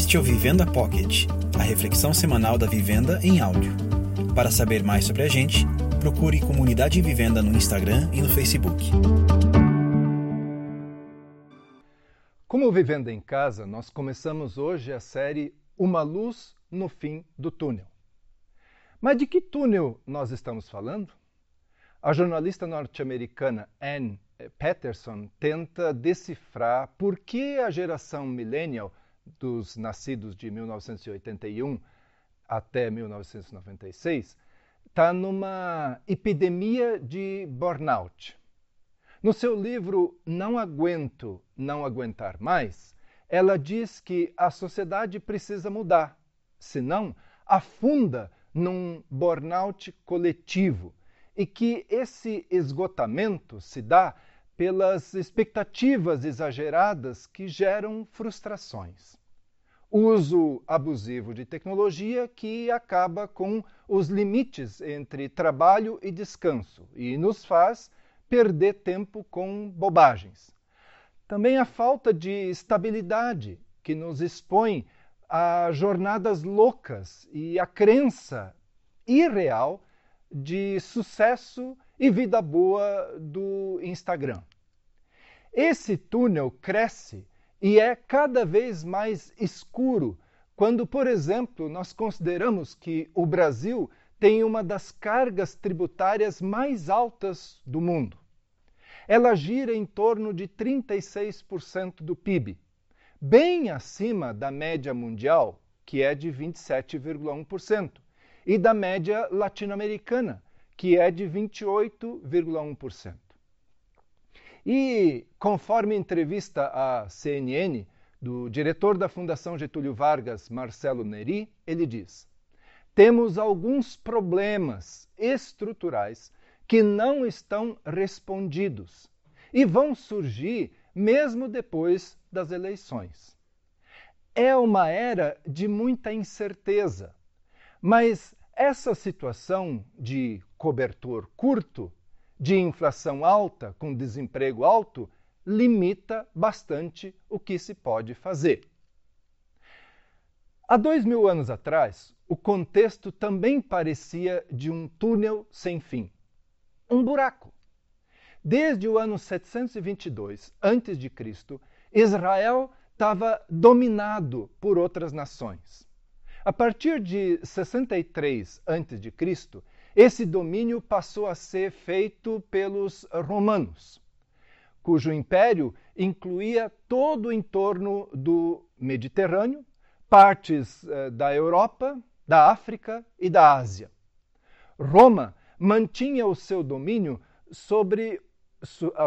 Este é o Vivenda Pocket, a reflexão semanal da vivenda em áudio. Para saber mais sobre a gente, procure Comunidade Vivenda no Instagram e no Facebook. Como Vivenda em Casa, nós começamos hoje a série Uma Luz no Fim do Túnel. Mas de que túnel nós estamos falando? A jornalista norte-americana Anne Patterson tenta decifrar por que a geração millennial dos nascidos de 1981 até 1996 está numa epidemia de burnout. No seu livro Não Aguento, Não Aguentar Mais, ela diz que a sociedade precisa mudar, senão afunda num burnout coletivo e que esse esgotamento se dá pelas expectativas exageradas que geram frustrações. Uso abusivo de tecnologia que acaba com os limites entre trabalho e descanso e nos faz perder tempo com bobagens. Também a falta de estabilidade que nos expõe a jornadas loucas e a crença irreal de sucesso e vida boa do Instagram. Esse túnel cresce e é cada vez mais escuro quando, por exemplo, nós consideramos que o Brasil tem uma das cargas tributárias mais altas do mundo. Ela gira em torno de 36% do PIB, bem acima da média mundial, que é de 27,1%, e da média latino-americana, que é de 28,1%. E, conforme entrevista à CNN do diretor da Fundação Getúlio Vargas, Marcelo Neri, ele diz: temos alguns problemas estruturais que não estão respondidos e vão surgir mesmo depois das eleições. É uma era de muita incerteza, mas essa situação de cobertor curto de inflação alta com desemprego alto limita bastante o que se pode fazer. Há dois mil anos atrás, o contexto também parecia de um túnel sem fim um buraco. Desde o ano 722 a.C., Israel estava dominado por outras nações. A partir de 63 a.C., esse domínio passou a ser feito pelos romanos, cujo império incluía todo o entorno do Mediterrâneo, partes eh, da Europa, da África e da Ásia. Roma mantinha o seu domínio sobre,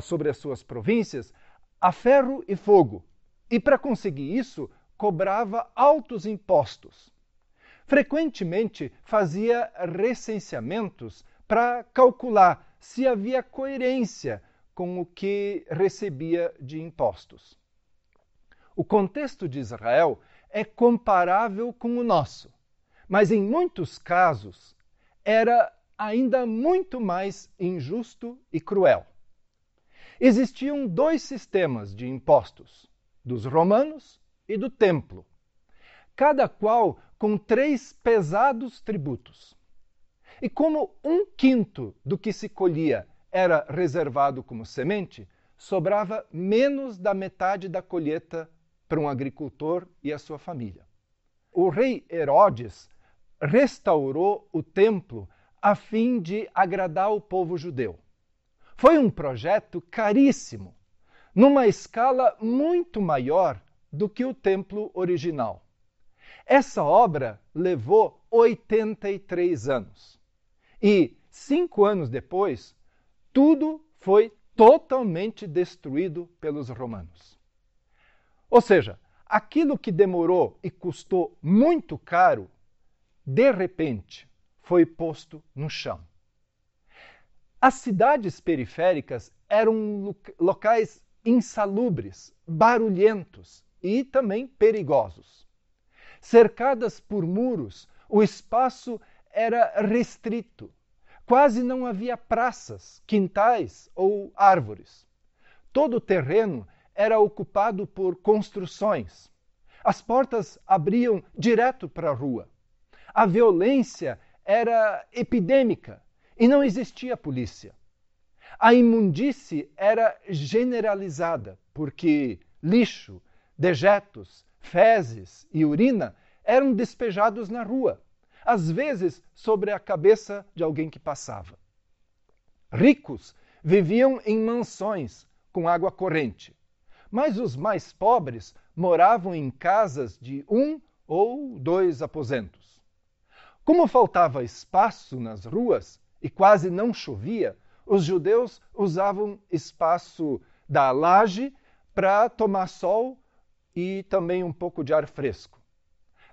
sobre as suas províncias a ferro e fogo, e para conseguir isso cobrava altos impostos frequentemente fazia recenseamentos para calcular se havia coerência com o que recebia de impostos. O contexto de Israel é comparável com o nosso, mas em muitos casos era ainda muito mais injusto e cruel. Existiam dois sistemas de impostos, dos romanos e do templo, cada qual com três pesados tributos. E como um quinto do que se colhia era reservado como semente, sobrava menos da metade da colheita para um agricultor e a sua família. O rei Herodes restaurou o templo a fim de agradar o povo judeu. Foi um projeto caríssimo, numa escala muito maior do que o templo original. Essa obra levou 83 anos. E, cinco anos depois, tudo foi totalmente destruído pelos romanos. Ou seja, aquilo que demorou e custou muito caro, de repente, foi posto no chão. As cidades periféricas eram locais insalubres, barulhentos e também perigosos cercadas por muros, o espaço era restrito. Quase não havia praças, quintais ou árvores. Todo o terreno era ocupado por construções. As portas abriam direto para a rua. A violência era epidêmica e não existia polícia. A imundície era generalizada, porque lixo, dejetos, fezes e urina eram despejados na rua, às vezes sobre a cabeça de alguém que passava. Ricos viviam em mansões com água corrente, mas os mais pobres moravam em casas de um ou dois aposentos. Como faltava espaço nas ruas e quase não chovia, os judeus usavam espaço da laje para tomar sol e também um pouco de ar fresco.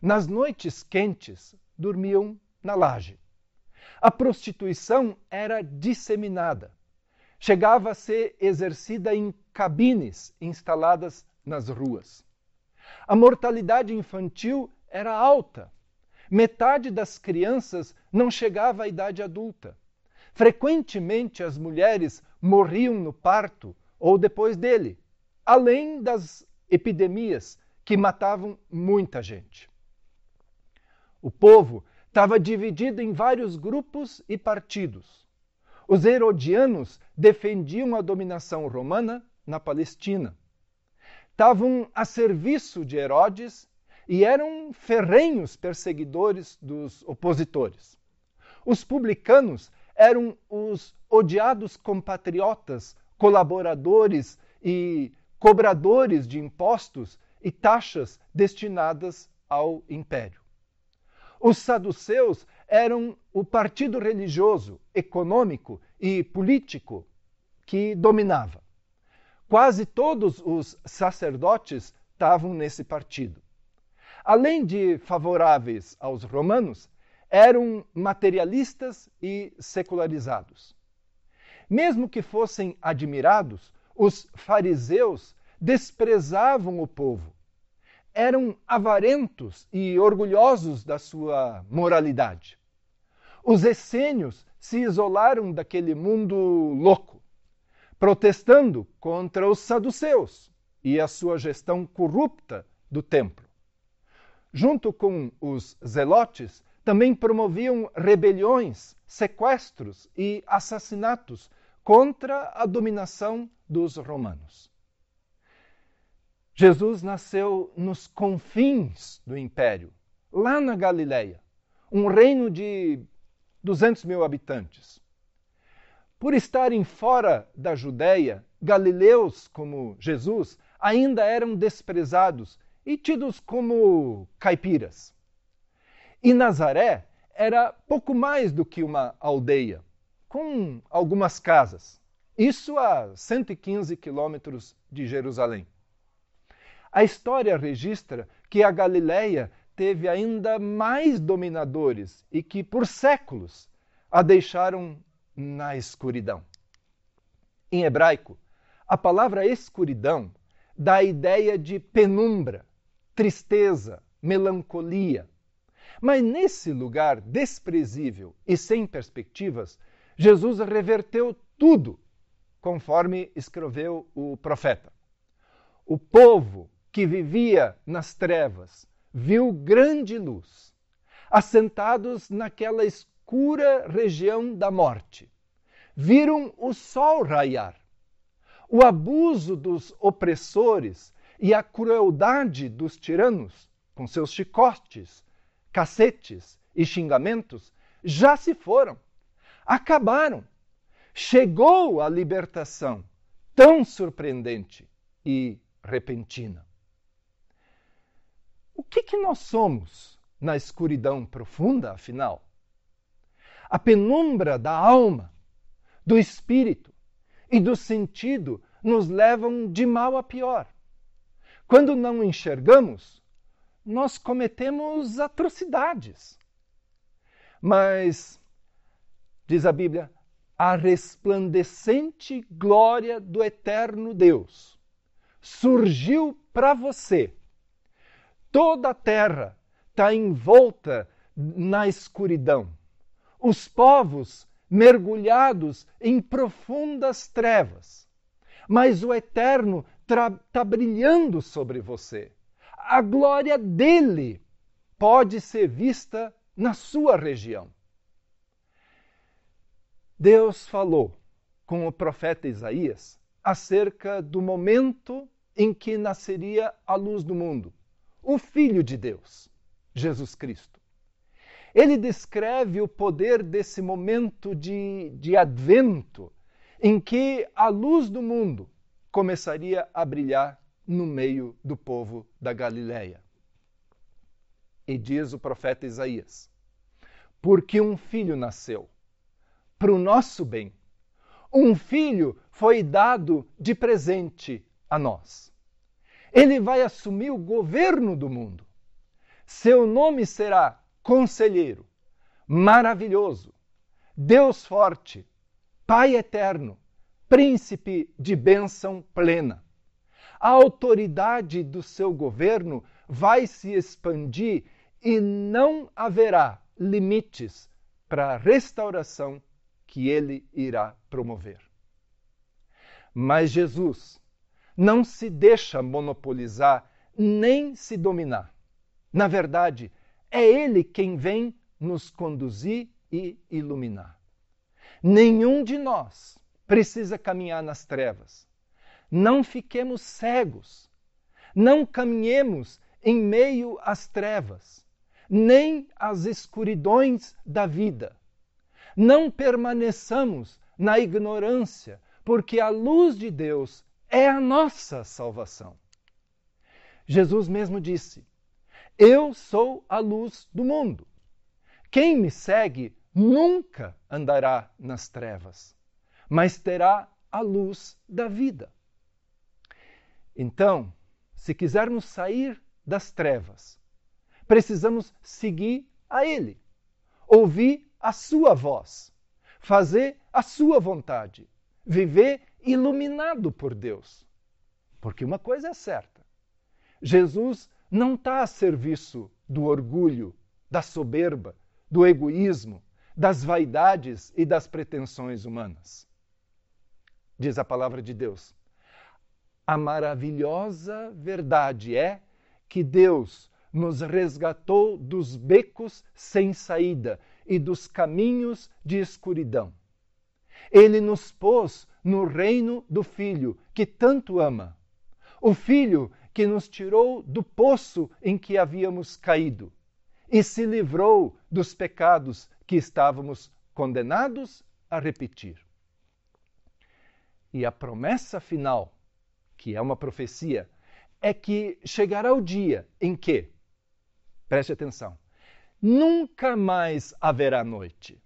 Nas noites quentes, dormiam na laje. A prostituição era disseminada. Chegava a ser exercida em cabines instaladas nas ruas. A mortalidade infantil era alta. Metade das crianças não chegava à idade adulta. Frequentemente as mulheres morriam no parto ou depois dele, além das epidemias que matavam muita gente. O povo estava dividido em vários grupos e partidos. Os herodianos defendiam a dominação romana na Palestina. Estavam a serviço de Herodes e eram ferrenhos perseguidores dos opositores. Os publicanos eram os odiados compatriotas, colaboradores e cobradores de impostos e taxas destinadas ao império. Os saduceus eram o partido religioso, econômico e político que dominava. Quase todos os sacerdotes estavam nesse partido. Além de favoráveis aos romanos, eram materialistas e secularizados. Mesmo que fossem admirados, os fariseus desprezavam o povo. Eram avarentos e orgulhosos da sua moralidade. Os essênios se isolaram daquele mundo louco, protestando contra os saduceus e a sua gestão corrupta do templo. Junto com os zelotes, também promoviam rebeliões, sequestros e assassinatos contra a dominação dos romanos. Jesus nasceu nos confins do império, lá na Galileia, um reino de 200 mil habitantes. Por estarem fora da Judéia, galileus como Jesus ainda eram desprezados e tidos como caipiras. E Nazaré era pouco mais do que uma aldeia com algumas casas. Isso a 115 quilômetros de Jerusalém. A história registra que a Galileia teve ainda mais dominadores e que, por séculos, a deixaram na escuridão. Em hebraico, a palavra escuridão dá a ideia de penumbra, tristeza, melancolia. Mas nesse lugar desprezível e sem perspectivas, Jesus reverteu tudo, conforme escreveu o profeta. O povo que vivia nas trevas viu grande luz. Assentados naquela escura região da morte, viram o sol raiar. O abuso dos opressores e a crueldade dos tiranos, com seus chicotes, cacetes e xingamentos, já se foram acabaram. Chegou a libertação tão surpreendente e repentina. O que, que nós somos na escuridão profunda, afinal? A penumbra da alma, do espírito e do sentido nos levam de mal a pior. Quando não enxergamos, nós cometemos atrocidades. Mas diz a Bíblia, a resplandecente glória do eterno Deus surgiu para você. Toda a terra está envolta na escuridão. Os povos mergulhados em profundas trevas. Mas o eterno está brilhando sobre você. a glória dele pode ser vista na sua região. Deus falou com o profeta Isaías acerca do momento em que nasceria a luz do mundo, o Filho de Deus, Jesus Cristo. Ele descreve o poder desse momento de, de advento em que a luz do mundo começaria a brilhar no meio do povo da Galileia. E diz o profeta Isaías: Porque um filho nasceu, para o nosso bem, um filho foi dado de presente a nós. Ele vai assumir o governo do mundo. Seu nome será Conselheiro, Maravilhoso, Deus Forte, Pai Eterno, Príncipe de bênção plena. A autoridade do seu governo vai se expandir e não haverá limites para a restauração que ele irá promover. Mas Jesus não se deixa monopolizar nem se dominar. Na verdade, é Ele quem vem nos conduzir e iluminar. Nenhum de nós precisa caminhar nas trevas. Não fiquemos cegos. Não caminhemos em meio às trevas, nem às escuridões da vida. Não permaneçamos na ignorância, porque a luz de Deus é a nossa salvação. Jesus mesmo disse: Eu sou a luz do mundo. Quem me segue nunca andará nas trevas, mas terá a luz da vida. Então, se quisermos sair das trevas, precisamos seguir a Ele, ouvir a Sua voz, fazer a Sua vontade, viver iluminado por Deus. Porque uma coisa é certa: Jesus não está a serviço do orgulho, da soberba, do egoísmo, das vaidades e das pretensões humanas. Diz a palavra de Deus. A maravilhosa verdade é que Deus nos resgatou dos becos sem saída e dos caminhos de escuridão. Ele nos pôs no reino do Filho que tanto ama. O Filho que nos tirou do poço em que havíamos caído e se livrou dos pecados que estávamos condenados a repetir. E a promessa final, que é uma profecia, é que chegará o dia em que, preste atenção, nunca mais haverá noite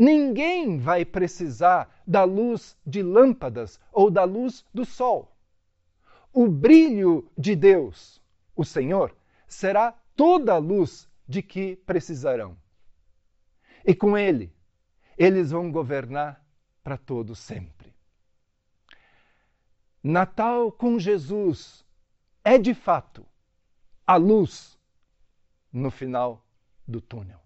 Ninguém vai precisar da luz de lâmpadas ou da luz do sol. O brilho de Deus, o Senhor, será toda a luz de que precisarão. E com Ele, eles vão governar para todo sempre. Natal com Jesus é de fato a luz no final do túnel.